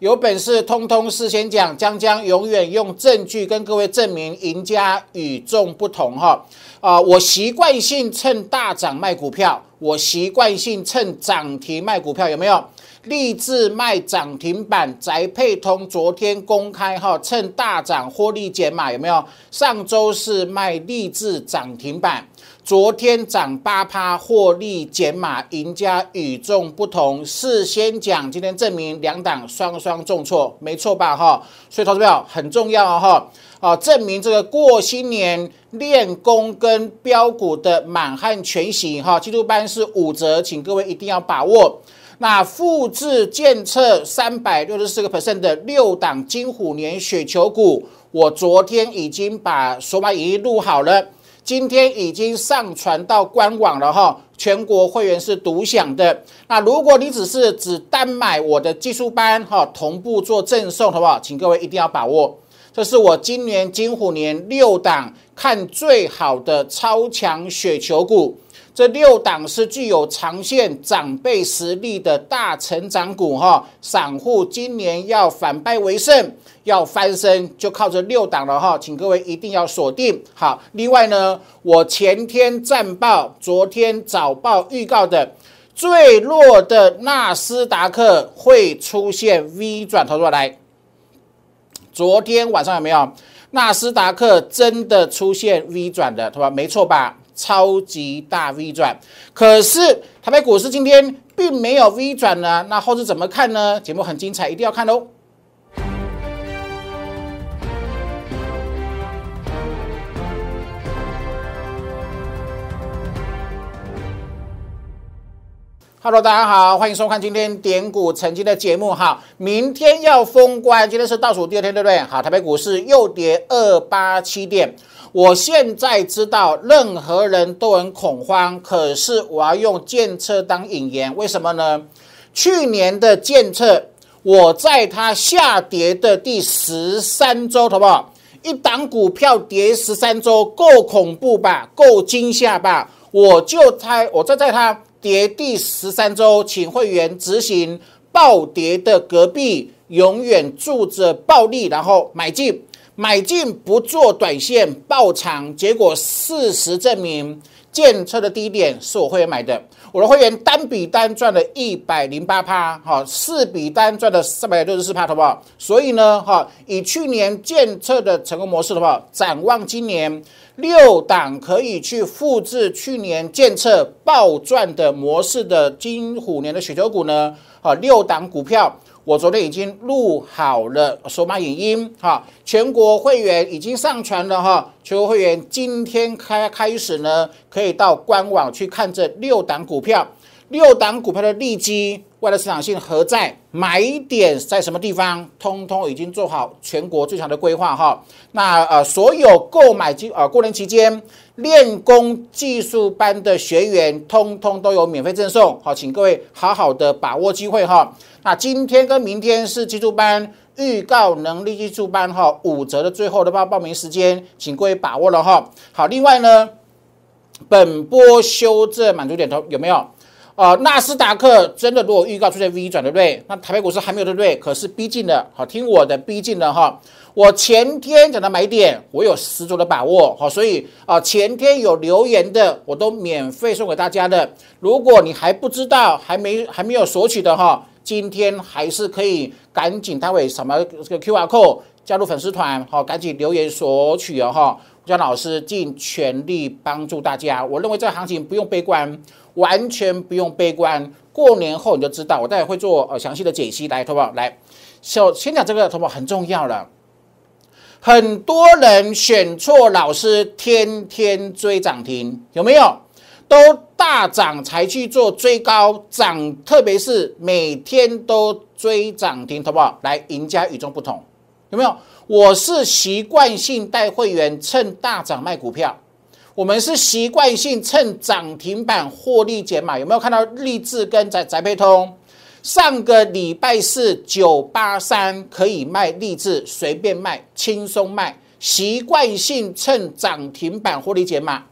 有本事通通事先讲，将将永远用证据跟各位证明赢家与众不同哈。啊，我习惯性趁大涨卖股票，我习惯性趁涨停卖股票，有没有？立志卖涨停板，宅配通昨天公开哈，趁大涨获利减码，有没有？上周是卖立志涨停板。昨天涨八趴，获利减码，赢家与众不同。事先讲，今天证明两档双双重挫，没错吧？哈，所以投资票很重要哈。啊，证明这个过新年练功跟标股的满汉全席哈，季度班是五折，请各位一定要把握。那复制建测三百六十四个 percent 的六档金虎年雪球股，我昨天已经把索马已经录好了。今天已经上传到官网了哈，全国会员是独享的。那如果你只是只单买我的技术班哈，同步做赠送，好不好？请各位一定要把握。这是我今年金虎年六档看最好的超强雪球股。这六档是具有长线长辈实力的大成长股哈，散户今年要反败为胜，要翻身就靠这六档了哈，请各位一定要锁定好。另外呢，我前天战报、昨天早报预告的最弱的纳斯达克会出现 V 转头出来，昨天晚上有没有？纳斯达克真的出现 V 转的，对吧？没错吧？超级大 V 转，可是台北股市今天并没有 V 转呢，那后市怎么看呢？节目很精彩，一定要看哦。Hello，大家好，欢迎收看今天点股曾经的节目哈。明天要封关，今天是倒数第二天，对不对？好，台北股市又跌二八七点。我现在知道任何人都很恐慌，可是我要用建测当引言，为什么呢？去年的建测，我在它下跌的第十三周，好不好？一档股票跌十三周，够恐怖吧？够惊吓吧？我就猜，我就在它跌第十三周，请会员执行暴跌的隔壁，永远住着暴利，然后买进。买进不做短线爆长，结果事实证明，建车的低点是我会员买的，我的会员单笔单赚了一百零八趴，哈，四笔单赚了三百六十四趴，好不好？所以呢，哈，以去年建测的成功模式的话，展望今年六档可以去复制去年建测暴赚的模式的金虎年的雪球股呢，啊，六档股票。我昨天已经录好了手马影音，哈，全国会员已经上传了哈，全国会员今天开开始呢，可以到官网去看这六档股票，六档股票的利基。外来市场性何在？买点在什么地方？通通已经做好全国最强的规划哈。那呃，所有购买机呃过年期间练功技术班的学员，通通都有免费赠送。好，请各位好好的把握机会哈。那今天跟明天是技术班预告能力技术班哈五折的最后的报报名时间，请各位把握了哈。好，另外呢，本波修正满足点头有没有？啊，纳斯达克真的如果预告出现 V 转，对不对？那台北股市还没有，对不对？可是逼近了，好听我的，逼近了哈。我前天讲的买点，我有十足的把握，好，所以啊，前天有留言的，我都免费送给大家的。如果你还不知道，还没还没有索取的哈，今天还是可以赶紧待会什么这个 Q R code 加入粉丝团，好，赶紧留言索取哦哈。江老师尽全力帮助大家，我认为这个行情不用悲观。完全不用悲观，过年后你就知道，我待会会做呃详细的解析来，好不好？来，首先讲这个，好不好？很重要了。很多人选错老师，天天追涨停，有没有？都大涨才去做追高涨，特别是每天都追涨停，好不好？来，赢家与众不同，有没有？我是习惯性带会员趁大涨卖股票。我们是习惯性趁涨停板获利减码，有没有看到立志跟宅宅配通？上个礼拜四九八三可以卖立志，随便卖，轻松卖，习惯性趁涨停板获利减码。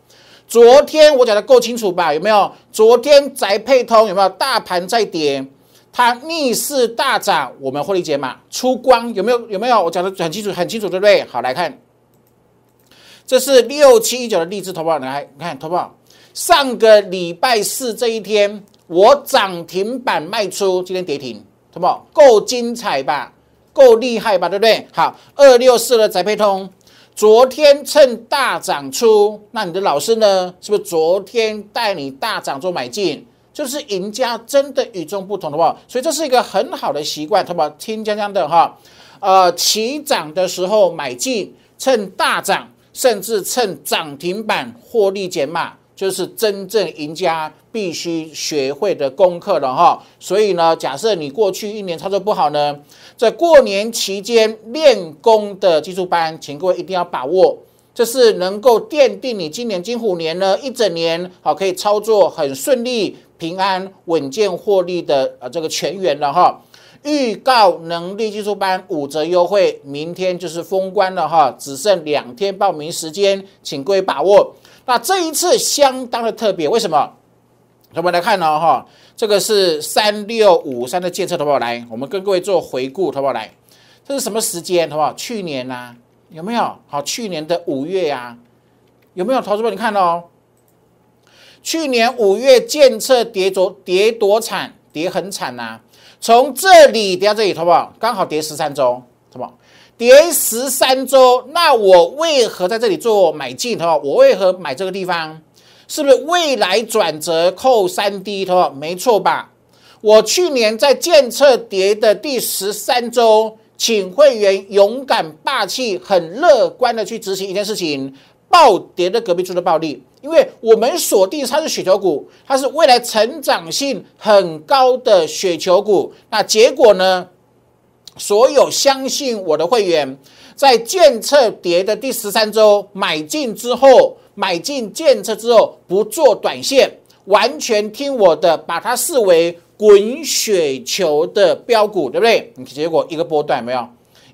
昨天我讲的够清楚吧？有没有？昨天宅配通有没有大盘在跌？它逆势大涨，我们获利解码出光，有没有？有没有？我讲的很清楚，很清楚，对不对？好，来看，这是六七一九的励志投保，来看投保。上个礼拜四这一天，我涨停板卖出，今天跌停，投保够精彩吧？够厉害吧？对不对？好，二六四的宅配通，昨天趁大涨出，那你的老师呢？是不是昨天带你大涨做买进？就是赢家真的与众不同的话，所以这是一个很好的习惯，好不好？听江江的哈，呃，起涨的时候买进，趁大涨，甚至趁涨停板获利减码，就是真正赢家必须学会的功课了哈。所以呢，假设你过去一年操作不好呢，在过年期间练功的技术班，请各位一定要把握。这是能够奠定你今年金虎年呢一整年好可以操作很顺利、平安、稳健获利的呃这个全员了哈。预告能力技术班五折优惠，明天就是封关了哈，只剩两天报名时间，请各位把握。那这一次相当的特别，为什么？我们来看呢哈，这个是三六五三的建测，好不好？来，我们跟各位做回顾，好不好？来，这是什么时间？好不好？去年呐。有没有好？去年的五月呀，有没有投资者？你看哦，去年五月建测跌多跌多惨，跌很惨呐。从这里跌到这里，好不好？刚好跌十三周，好不好？跌十三周，那我为何在这里做买进？好我为何买这个地方？是不是未来转折扣三 D？好没错吧？我去年在建测跌的第十三周。请会员勇敢、霸气、很乐观的去执行一件事情，暴跌的隔壁猪的暴利，因为我们锁定它是雪球股，它是未来成长性很高的雪球股。那结果呢？所有相信我的会员，在建测跌的第十三周买进之后，买进建测之后不做短线，完全听我的，把它视为。滚雪球的标股，对不对？你结果一个波段没有，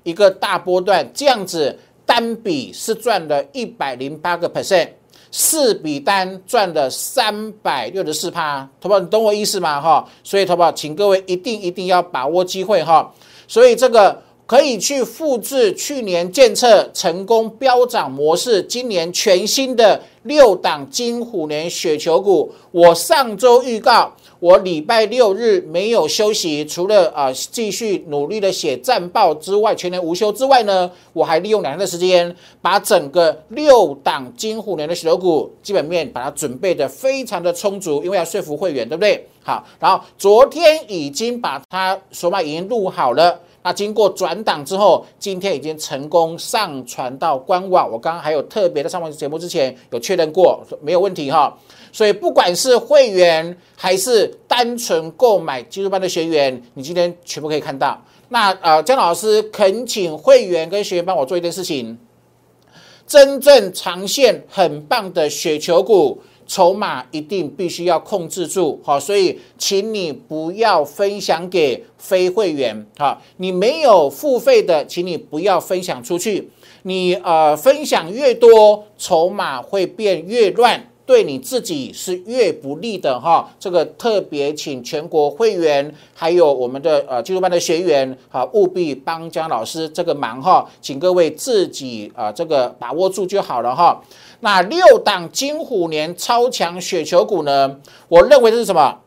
一个大波段这样子，单笔是赚了一百零八个 percent，四笔单赚了三百六十四趴，投保你懂我意思吗？哈，所以投保，请各位一定一定要把握机会哈。所以这个可以去复制去年建测成功飙涨模式，今年全新的六档金虎年雪球股，我上周预告。我礼拜六日没有休息，除了啊继续努力的写战报之外，全年无休之外呢，我还利用两天的时间，把整个六档金虎年的石头股基本面把它准备的非常的充足，因为要说服会员，对不对？好，然后昨天已经把它索马已经录好了，那经过转档之后，今天已经成功上传到官网。我刚刚还有特别的上完节目之前有确认过，没有问题哈。所以不管是会员还是单纯购买技术班的学员，你今天全部可以看到。那呃，姜老师恳请会员跟学员帮我做一件事情：真正长线很棒的雪球股，筹码一定必须要控制住。好，所以请你不要分享给非会员。好，你没有付费的，请你不要分享出去。你呃，分享越多，筹码会变越乱。对你自己是越不利的哈，这个特别请全国会员还有我们的呃技术班的学员哈，务必帮姜老师这个忙哈，请各位自己啊这个把握住就好了哈。那六档金虎年超强雪球股呢，我认为这是什么？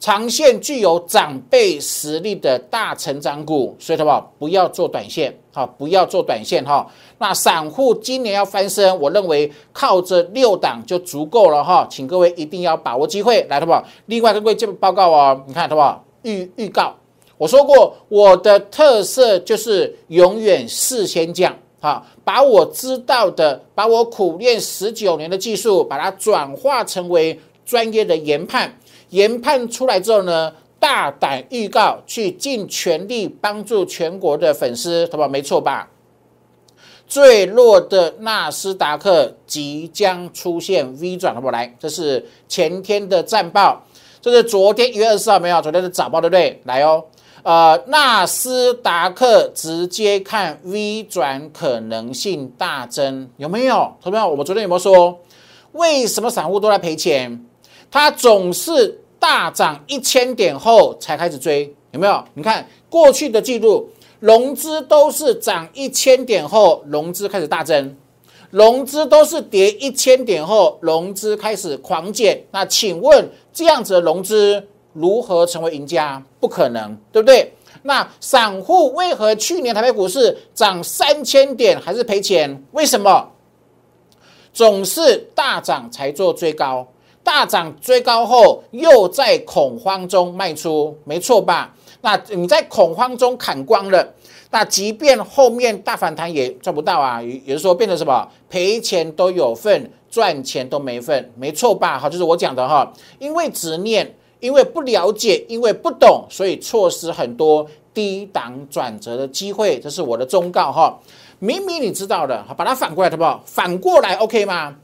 长线具有长辈实力的大成长股，所以什么不要做短线，好，不要做短线哈。那散户今年要翻身，我认为靠着六档就足够了哈，请各位一定要把握机会，来，好不好？另外跟各位这报告哦，你看，好不好？预预告，我说过我的特色就是永远事先讲，好，把我知道的，把我苦练十九年的技术，把它转化成为专业的研判。研判出来之后呢，大胆预告，去尽全力帮助全国的粉丝，好吧？没错吧？最弱的纳斯达克即将出现 V 转，好不好？来，这是前天的战报，这是昨天一月二十四号没有？昨天的早报对不对？来哦，呃，纳斯达克直接看 V 转可能性大增，有没有？同学们，我们昨天有没有说，为什么散户都在赔钱？它总是大涨一千点后才开始追，有没有？你看过去的记录，融资都是涨一千点后，融资开始大增；融资都是跌一千点后，融资开始狂减。那请问这样子的融资如何成为赢家？不可能，对不对？那散户为何去年台北股市涨三千点还是赔钱？为什么？总是大涨才做追高，大涨追高后又在恐慌中卖出，没错吧？那你在恐慌中砍光了，那即便后面大反弹也赚不到啊。也就是说，变成什么赔钱都有份，赚钱都没份，没错吧？好，就是我讲的哈，因为执念。因为不了解，因为不懂，所以错失很多低档转折的机会。这是我的忠告哈。明明你知道的，把它反过来，好不好？反过来，OK 吗？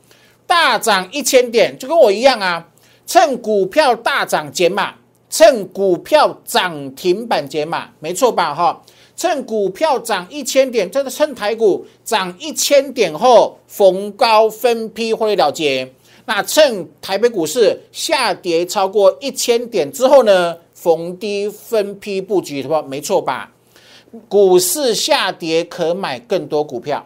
大涨一千点，就跟我一样啊。趁股票大涨减码，趁股票涨停板减码，没错吧？哈，趁股票涨一千点，这个趁台股涨一千点后逢高分批获利了结。那趁台北股市下跌超过一千点之后呢，逢低分批布局，是吧？没错吧？股市下跌可买更多股票，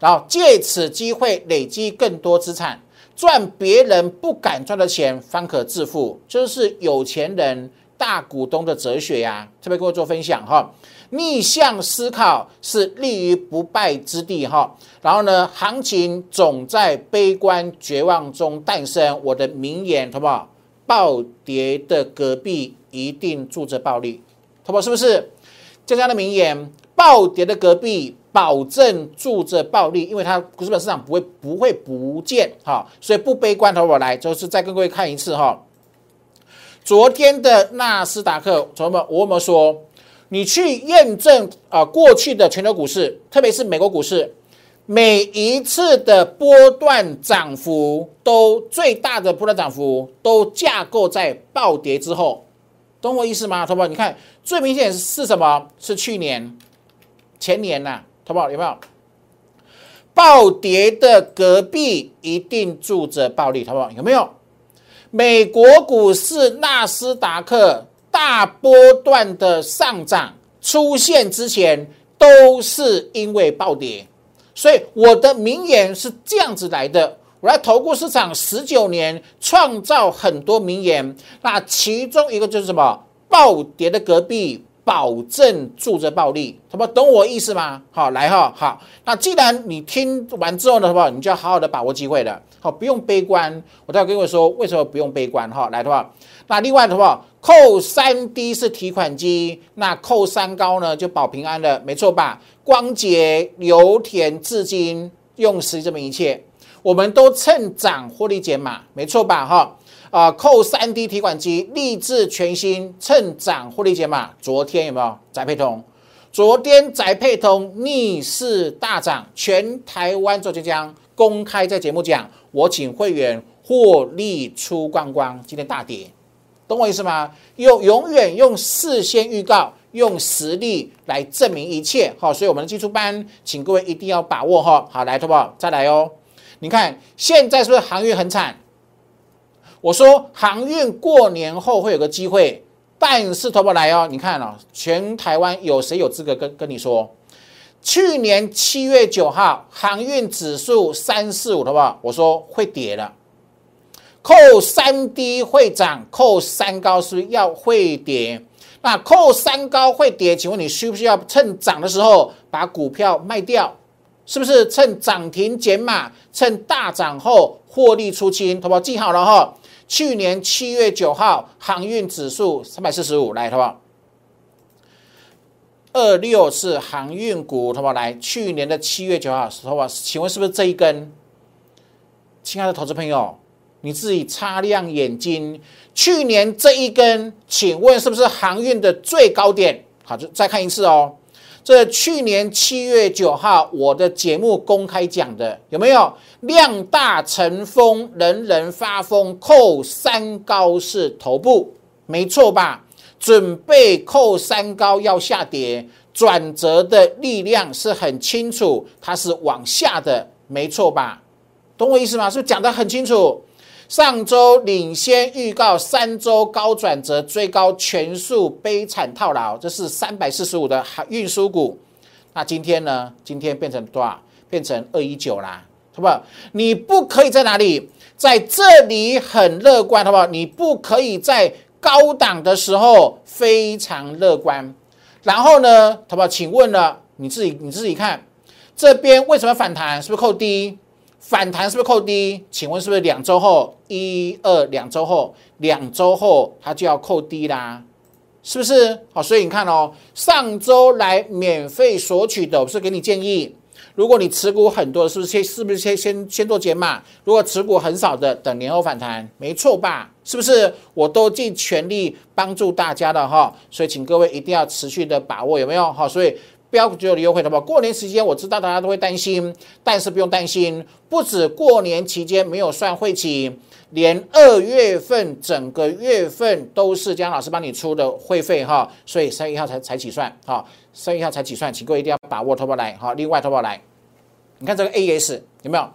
然后借此机会累积更多资产，赚别人不敢赚的钱，方可致富，就是有钱人大股东的哲学呀。特别跟我做分享哈。逆向思考是立于不败之地哈，然后呢，行情总在悲观绝望中诞生。我的名言，好不好？暴跌的隔壁一定住着暴利，好不好？是不是？这样的名言，暴跌的隔壁保证住着暴利，因为它股本市场不会不会不见哈，所以不悲观，好不好？来，就是再跟各位看一次哈。昨天的纳斯达克，同学们，我们说？你去验证啊，过去的全球股市，特别是美国股市，每一次的波段涨幅都最大的波段涨幅都架构在暴跌之后，懂我意思吗？同胞，你看最明显是什么？是去年、前年呐，同胞有没有？暴跌的隔壁一定住着暴利，同胞有没有？美国股市纳斯达克。大波段的上涨出现之前，都是因为暴跌，所以我的名言是这样子来的。我来投顾市场十九年，创造很多名言，那其中一个就是什么？暴跌的隔壁。保证住着暴利，好不懂我意思吗？好，来哈，好。那既然你听完之后呢，好不好？你就要好好的把握机会了，好，不用悲观。我待会跟各位说为什么不用悲观哈。来的话，那另外的话，扣三低是提款机，那扣三高呢就保平安了，没错吧？光洁、油田、至今用时这么一切，我们都趁涨获利减码，没错吧？哈。啊，扣三 D 提款机，立志全新，趁涨获利减码。昨天有没有宅配通？昨天宅配通逆势大涨，全台湾做即将公开在节目讲，我请会员获利出光光。今天大跌，懂我意思吗？用永远用事先预告，用实力来证明一切。好，所以我们的基础班，请各位一定要把握哈。好，来，好不好？再来哦。你看现在是不是航运很惨？我说航运过年后会有个机会，但是投不来哦。你看哦，全台湾有谁有资格跟跟你说？去年七月九号航运指数三四五，好不好？我说会跌了，扣三低会涨，扣三高是不是要会跌？那扣三高会跌，请问你需不需要趁涨的时候把股票卖掉？是不是趁涨停减码，趁大涨后获利出清？好不好？记好了哈。去年七月九号，航运指数三百四十五，来，好不好？二六是航运股，好不好？来，去年的七月九号，好不好？请问是不是这一根？亲爱的投资朋友，你自己擦亮眼睛，去年这一根，请问是不是航运的最高点？好，就再看一次哦。这去年七月九号，我的节目公开讲的有没有量大成风，人人发疯，扣三高是头部，没错吧？准备扣三高要下跌，转折的力量是很清楚，它是往下的，没错吧？懂我意思吗？是不是讲得很清楚？上周领先预告三周高转折，追高全数悲惨套牢，这是三百四十五的运输股。那今天呢？今天变成多少？变成二一九啦，好不好？你不可以在哪里？在这里很乐观，好不好？你不可以在高档的时候非常乐观。然后呢，好不好？请问了，你自己你自己看，这边为什么反弹？是不是扣低？反弹是不是扣低？请问是不是两周后？一二两周后，两周后它就要扣低啦？是不是？好，所以你看哦，上周来免费索取的，我是给你建议，如果你持股很多，是不是先是不是先先先做减码？如果持股很少的，等年后反弹，没错吧？是不是？我都尽全力帮助大家的哈，所以请各位一定要持续的把握，有没有？好，所以。标股就有优惠的吧？过年时间我知道大家都会担心，但是不用担心，不止过年期间没有算会期，连二月份整个月份都是江老师帮你出的会费哈，所以三月一号才才起算哈，三月一号才起算，请各位一定要把握，投保来哈。另外投保来，你看这个 AS 有没有？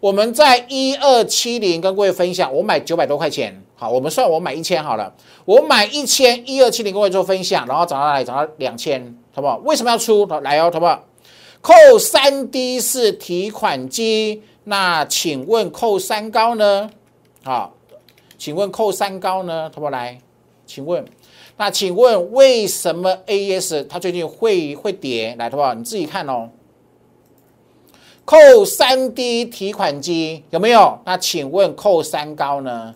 我们在一二七零跟各位分享，我买九百多块钱，好，我们算我买一千好了，我买一千一二七零跟各位做分享，然后涨到哪里？涨到两千。好不好？为什么要出？来哦，好不好？扣三低是提款机，那请问扣三高呢？好，请问扣三高呢？好不好？来，请问，那请问为什么 AS 它最近会会跌？来，好不好？你自己看哦。扣三低提款机有没有？那请问扣三高呢？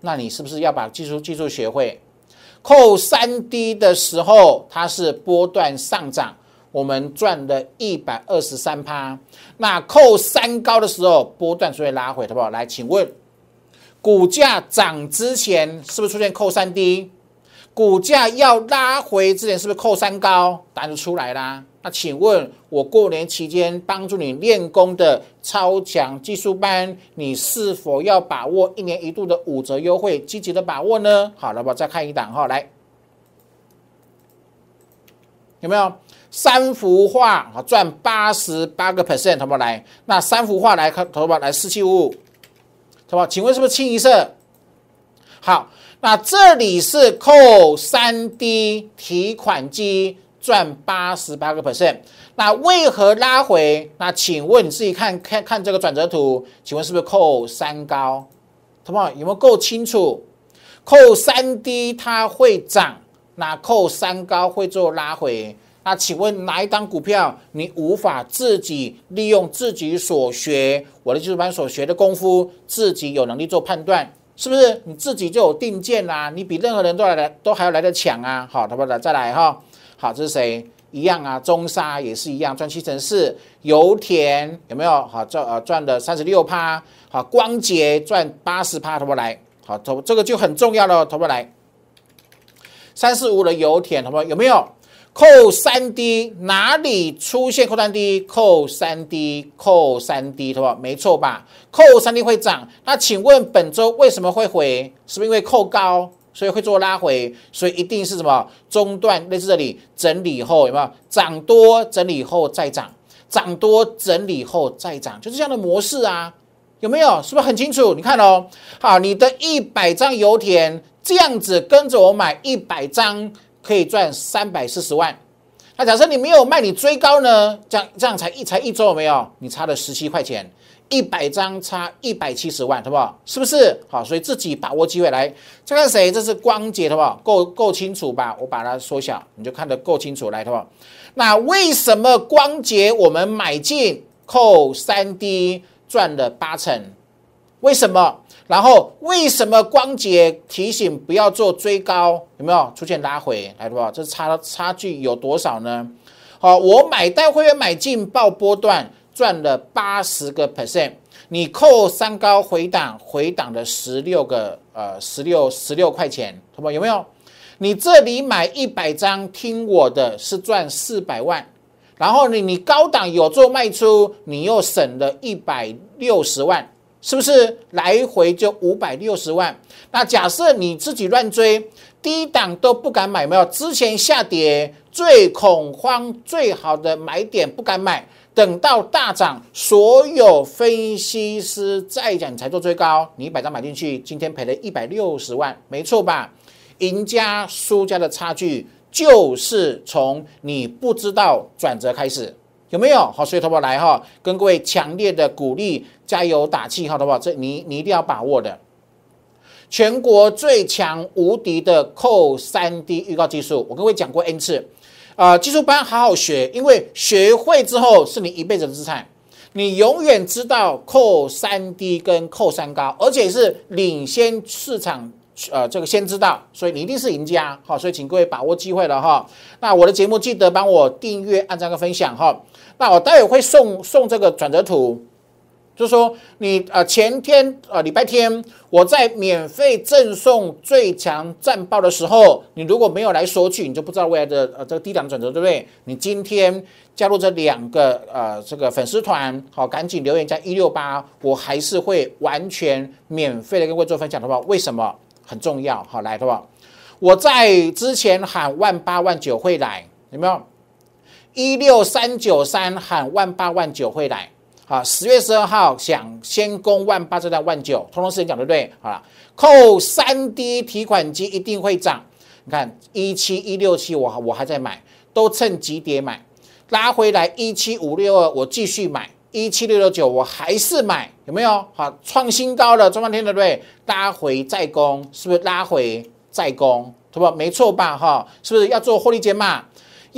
那你是不是要把技术技术学会？扣三低的时候，它是波段上涨，我们赚了一百二十三趴。那扣三高的时候，波段就会拉回，好不好？来，请问，股价涨之前是不是出现扣三低？股价要拉回之前是不是扣三高？答案就出来啦。那请问，我过年期间帮助你练功的超强技术班，你是否要把握一年一度的五折优惠，积极的把握呢？好了，我再看一档哈，来，有没有三幅画啊？赚八十八个 percent，好不好？来，那三幅画来看，投保来四七五五，好不好？请问是不是清一色？好，那这里是扣三 D 提款机。赚八十八个 percent，那为何拉回？那请问你自己看看看这个转折图，请问是不是扣三高？好不好？有没有够清楚？扣三低它会涨，那扣三高会做拉回。那请问哪一档股票你无法自己利用自己所学我的技术班所学的功夫，自己有能力做判断，是不是？你自己就有定见啦，你比任何人都来都还要来得强啊！好，好不好？再来哈。好，这是谁？一样啊，中沙也是一样，赚七成四。油田有没有？好赚呃赚的三十六趴。好，光捷赚八十趴，投不来。好，投这个就很重要了，投不来。三四五的油田，好不好？有没有扣三 D？哪里出现扣三 D？扣三 D，扣三 D，好不？没错吧？扣三 D 会涨。那请问本周为什么会回？是不是因为扣高？所以会做拉回，所以一定是什么中段类似这里整理后有没有涨多整理后再涨，涨多整理后再涨，就是这样的模式啊，有没有？是不是很清楚？你看哦，好，你的一百张油田这样子跟着我买一百张，可以赚三百四十万。那假设你没有卖，你追高呢？这样这样才一才一周有没有？你差了十七块钱。一百张差一百七十万，好不好？是不是？好，所以自己把握机会来。再看谁？这是光洁，好不好？够够清楚吧？我把它缩小，你就看得够清楚来，好不好？那为什么光洁我们买进扣三 D 赚了八成？为什么？然后为什么光洁提醒不要做追高？有没有出现拉回？来，好不好？这差差距有多少呢？好，我买带会员买进报波段。赚了八十个 percent，你扣三高回档，回档的十六个呃十六十六块钱，好不？有没有？你这里买一百张，听我的是赚四百万，然后你你高档有做卖出，你又省了一百六十万，是不是？来回就五百六十万。那假设你自己乱追，低档都不敢买，没有？之前下跌最恐慌、最好的买点不敢买，等到大涨，所有分析师再讲才做最高，你一百张买进去，今天赔了一百六十万，没错吧？赢家输家的差距就是从你不知道转折开始，有没有？好，所以投宝来哈，跟各位强烈的鼓励，加油打气，好的话，这你你一定要把握的。全国最强无敌的扣三 D 预告技术，我跟各位讲过 N 次，呃，技术班好好学，因为学会之后是你一辈子的资产，你永远知道扣三低跟扣三高，而且是领先市场，呃，这个先知道，所以你一定是赢家，好，所以请各位把握机会了哈。那我的节目记得帮我订阅、按赞跟分享哈。那我待会会送送这个转折图。就是说，你呃前天呃礼拜天我在免费赠送最强战报的时候，你如果没有来索取，你就不知道未来的呃这个低档转折，对不对？你今天加入这两个呃这个粉丝团，好，赶紧留言加一六八，我还是会完全免费的跟各位做分享的话，为什么很重要？好，来的话，我在之前喊万八万九会来，有没有？一六三九三喊万八万九会来。好，十月十二号想先攻万八，再到万九，通通时间讲对不对？好了，扣三 D 提款机一定会涨。你看一七一六七，我我还在买，都趁急跌买，拉回来一七五六二，我继续买，一七六六九我还是买，有没有？好，创新高了，中半天对不对？拉回再攻，是不是拉回再攻？对不？没错吧？哈，是不是要做获利减码？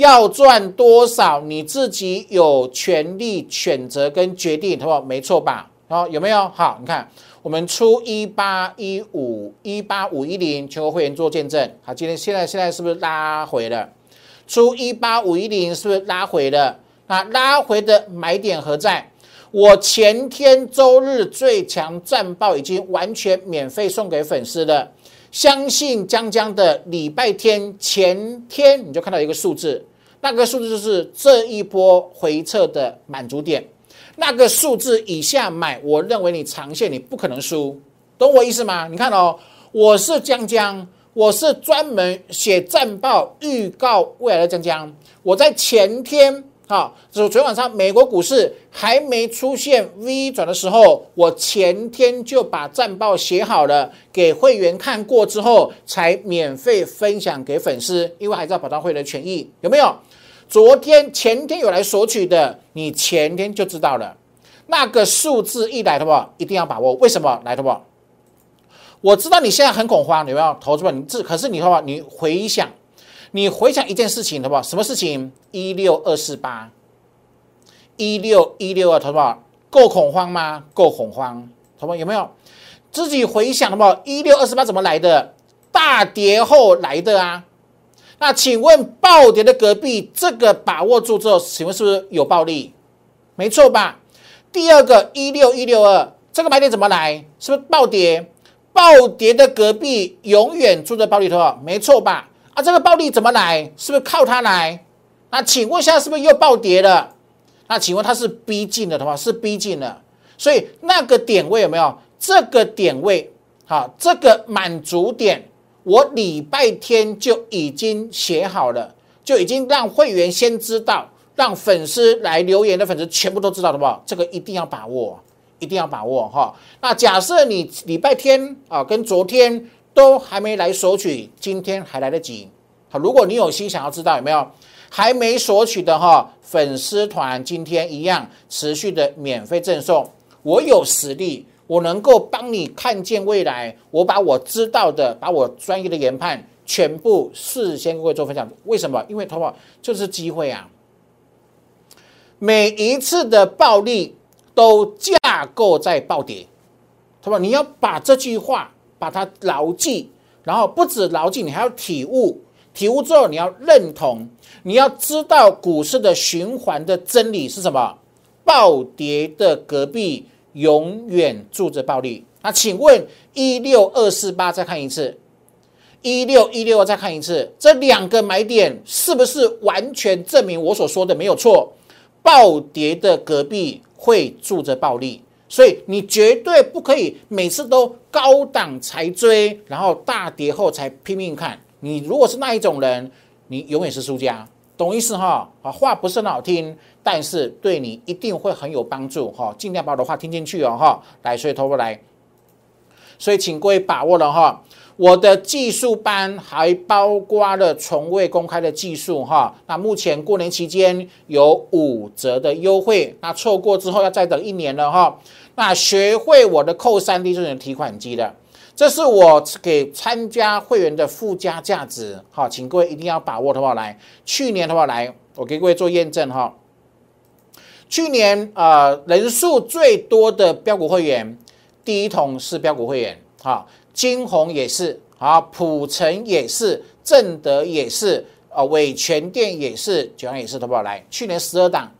要赚多少，你自己有权利选择跟决定，好不好？没错吧？好，有没有？好，你看，我们出一八一五一八五一零，全国会员做见证。好，今天现在现在是不是拉回了？出一八五一零是不是拉回了？那拉回的买点何在？我前天周日最强战报已经完全免费送给粉丝了。相信江江的礼拜天前天你就看到一个数字，那个数字就是这一波回撤的满足点，那个数字以下买，我认为你长线你不可能输，懂我意思吗？你看哦，我是江江，我是专门写战报预告未来的江江，我在前天。哈，就昨天晚上美国股市还没出现 V 转的时候，我前天就把战报写好了，给会员看过之后，才免费分享给粉丝，因为还是要保障会员的权益，有没有？昨天、前天有来索取的，你前天就知道了，那个数字一来的话，一定要把握。为什么来的话？我知道你现在很恐慌，有没有？投资者，你这可是你的话，你回想。你回想一件事情，好不？什么事情？一六二四八，一六一六二，好不好？够恐慌吗？够恐慌，好不好？有没有？自己回想，好不？一六二四八怎么来的？大跌后来的啊。那请问暴跌的隔壁，这个把握住之后，请问是不是有暴利？没错吧？第二个一六一六二，这个买点怎么来？是不是暴跌？暴跌的隔壁永远住着暴利头，没错吧？啊，这个暴利怎么来？是不是靠它来？那请问一下，是不是又暴跌了？那请问它是逼近了的话，是逼近了。所以那个点位有没有？这个点位，好，这个满足点，我礼拜天就已经写好了，就已经让会员先知道，让粉丝来留言的粉丝全部都知道，好不好？这个一定要把握，一定要把握哈。那假设你礼拜天啊，跟昨天。都还没来索取，今天还来得及。好，如果你有心想要知道有没有还没索取的哈，粉丝团今天一样持续的免费赠送。我有实力，我能够帮你看见未来。我把我知道的，把我专业的研判全部事先跟各位做分享。为什么？因为淘宝就是机会啊！每一次的暴利都架构在暴跌，淘宝你要把这句话。把它牢记，然后不止牢记，你还要体悟。体悟之后，你要认同，你要知道股市的循环的真理是什么？暴跌的隔壁永远住着暴利。那请问一六二四八再看一次，一六一六二再看一次，这两个买点是不是完全证明我所说的没有错？暴跌的隔壁会住着暴利。所以你绝对不可以每次都高档才追，然后大跌后才拼命看，你如果是那一种人，你永远是输家，懂意思哈？啊，话不是很好听，但是对你一定会很有帮助哈。尽量把我的话听进去哦哈。来，所以投过来，所以请各位把握了哈。我的技术班还包括了从未公开的技术哈。那目前过年期间有五折的优惠，那错过之后要再等一年了哈。那学会我的扣三 D 这种提款机的。这是我给参加会员的附加价值，好，请各位一定要把握的话来。去年的话来，我给各位做验证哈。去年呃人数最多的标股会员，第一桶是标股会员，哈，金鸿也是，啊，普成也是，正德也是，啊，伟全店也是，九阳也是，好不好来？去年十二档，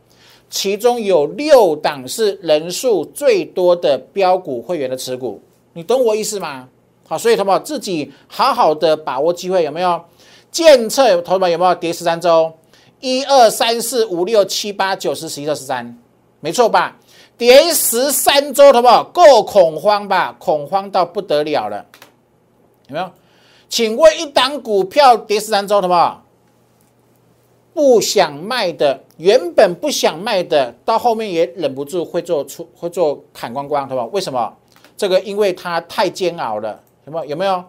其中有六档是人数最多的标股会员的持股。你懂我意思吗？好，所以同学们自己好好的把握机会，有没有？监测同学们有没有跌十三周？一二三四五六七八九十十一二十三，没错吧？跌十三周，同学们够恐慌吧？恐慌到不得了了，有没有？请问一档股票跌十三周，同学们不想卖的，原本不想卖的，到后面也忍不住会做出会做砍光光，同学们为什么？这个因为它太煎熬了，有没有？有没有？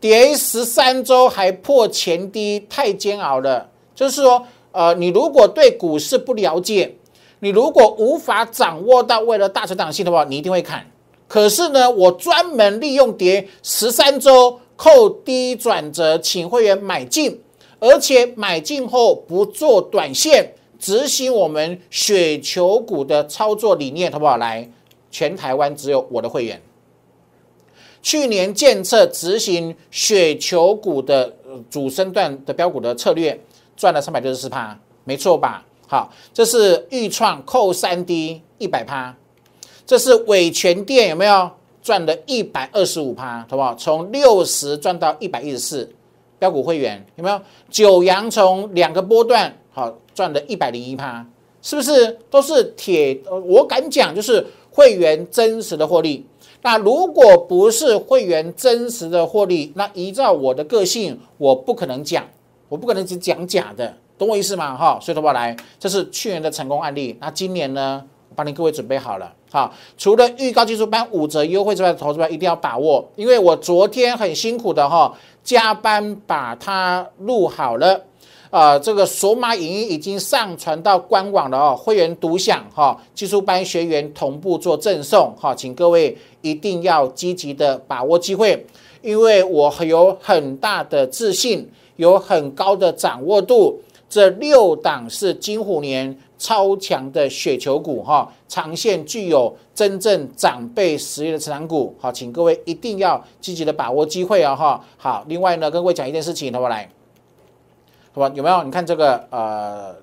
跌十三周还破前低，太煎熬了。就是说，呃，你如果对股市不了解，你如果无法掌握到为了大成长性的话，你一定会看。可是呢，我专门利用跌十三周扣低转折，请会员买进，而且买进后不做短线，执行我们雪球股的操作理念，好不好？来，全台湾只有我的会员。去年建测执行雪球股的主升段的标股的策略，赚了三百六十四趴，没错吧？好，这是豫创扣三 D 一百趴，这是伟全电有没有赚了一百二十五趴，好不好？从六十赚到一百一十四，标股会员有没有？九阳从两个波段好赚了一百零一趴，是不是都是铁？我敢讲，就是会员真实的获利。那如果不是会员真实的获利，那依照我的个性，我不可能讲，我不可能只讲假的，懂我意思吗？哈，所以的话来，这是去年的成功案例。那今年呢，我帮你各位准备好了。哈，除了预告技术班五折优惠之外，投资班一定要把握，因为我昨天很辛苦的哈，加班把它录好了。啊，这个索马影音已经上传到官网了哦，会员独享哈，技术班学员同步做赠送哈，请各位一定要积极的把握机会，因为我有很大的自信，有很高的掌握度，这六档是金虎年超强的雪球股哈，长线具有真正长辈实力的成长股，好，请各位一定要积极的把握机会啊哈，好，另外呢，跟各位讲一件事情，那么来？好吧，有没有？你看这个呃，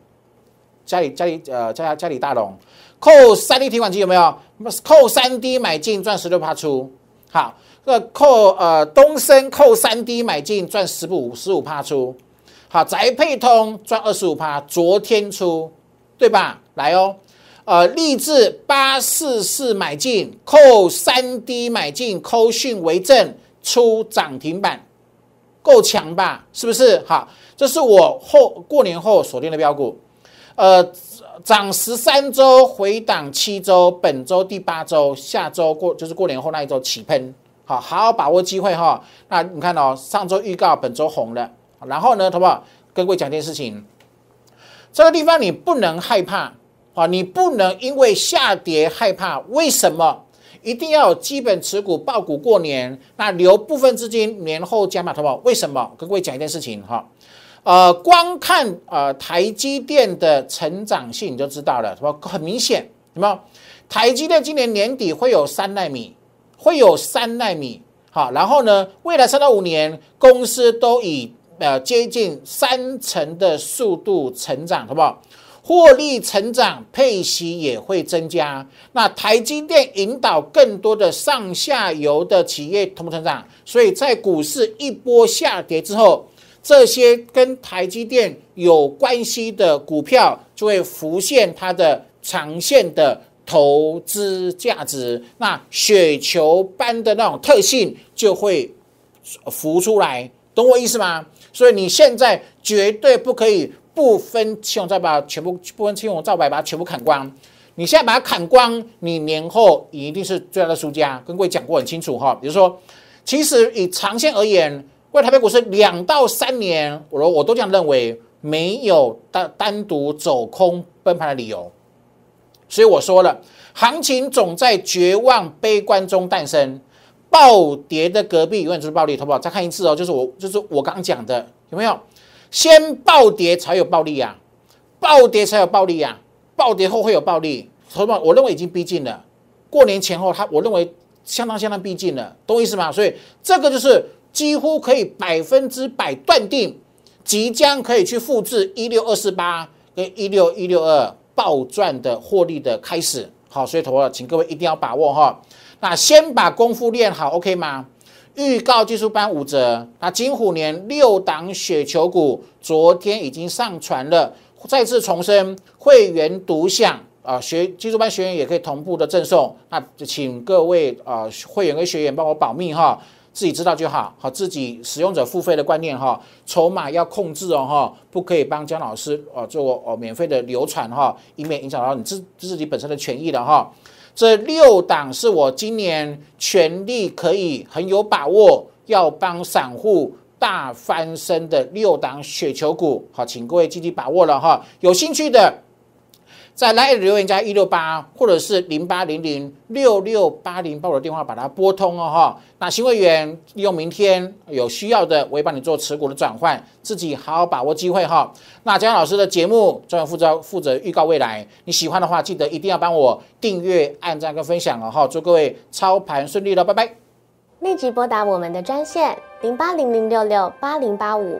家里家里呃家家里大龙扣三 D 提款机有没有？扣三 D 买进赚十六趴出。好，这扣呃东升扣三 D 买进赚十五十五趴出。好，宅配通赚二十五趴，昨天出对吧？来哦，呃，立志八四四买进扣三 D 买进扣讯为正出涨停板。够强吧？是不是？好，这是我后过年后锁定的标股，呃，涨十三周，回档七周，本周第八周，下周过就是过年后那一周起喷，好，好好把握机会哈。那你看哦，上周预告本周红了，然后呢，好不好？跟各位讲件事情，这个地方你不能害怕啊，你不能因为下跌害怕，为什么？一定要有基本持股爆股过年，那留部分资金年后加码投保。为什么？跟各位讲一件事情哈，呃，光看呃台积电的成长性你就知道了，什么很明显，什么台积电今年年底会有三纳米，会有三纳米，好，然后呢，未来三到五年公司都以呃接近三成的速度成长，好不好？获利成长，配息也会增加。那台积电引导更多的上下游的企业同步成长，所以在股市一波下跌之后，这些跟台积电有关系的股票就会浮现它的长线的投资价值。那雪球般的那种特性就会浮出来，懂我意思吗？所以你现在绝对不可以不分青红皂白，全部不分青红皂白把它全部砍光。你现在把它砍光，你年后一定是最大的输家。跟各位讲过很清楚哈，比如说，其实以长线而言，为台北股市两到三年，我我都这样认为，没有单单独走空崩盘的理由。所以我说了，行情总在绝望悲观中诞生，暴跌的隔壁永远就是暴利，好不好？再看一次哦，就是我就是我刚讲的，有没有？先暴跌才有暴利啊，暴跌才有暴利啊。暴跌后会有暴利，什么？我认为已经逼近了。过年前后，它我认为相当相当逼近了，懂我意思吗？所以这个就是几乎可以百分之百断定，即将可以去复制一六二四八跟一六一六二暴赚的获利的开始。好，所以投了，请各位一定要把握哈。那先把功夫练好，OK 吗？预告技术班五折。那金虎年六档雪球股，昨天已经上传了。再次重申，会员独享啊，学技术班学员也可以同步的赠送。那就请各位啊，会员跟学员帮我保密哈，自己知道就好。好，自己使用者付费的观念哈，筹码要控制哦哈，不可以帮姜老师啊做哦免费的流传哈，以免影响到你自自己本身的权益的哈。这六档是我今年全力可以很有把握要帮散户。大翻身的六档雪球股，好，请各位积极把握了哈。有兴趣的，在来留言加一六八，或者是零八零零六六八零，把我的电话把它拨通哦哈。那新会员利用明天有需要的，我会帮你做持股的转换，自己好好把握机会哈。那姜老师的节目专门负责负责预告未来，你喜欢的话，记得一定要帮我订阅、按赞跟分享哦哈。祝各位操盘顺利了，拜拜。立即拨打我们的专线零八零零六六八零八五